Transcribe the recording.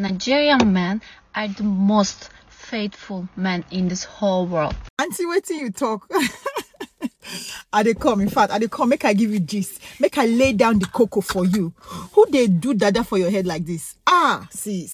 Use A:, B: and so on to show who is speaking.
A: Nigerian men are the most faithful men in this whole world.
B: Auntie, waiting you talk. Are they come, in fact, I they come, make I give you gist. Make I lay down the cocoa for you. Who they do dada for your head like this? Ah, sis.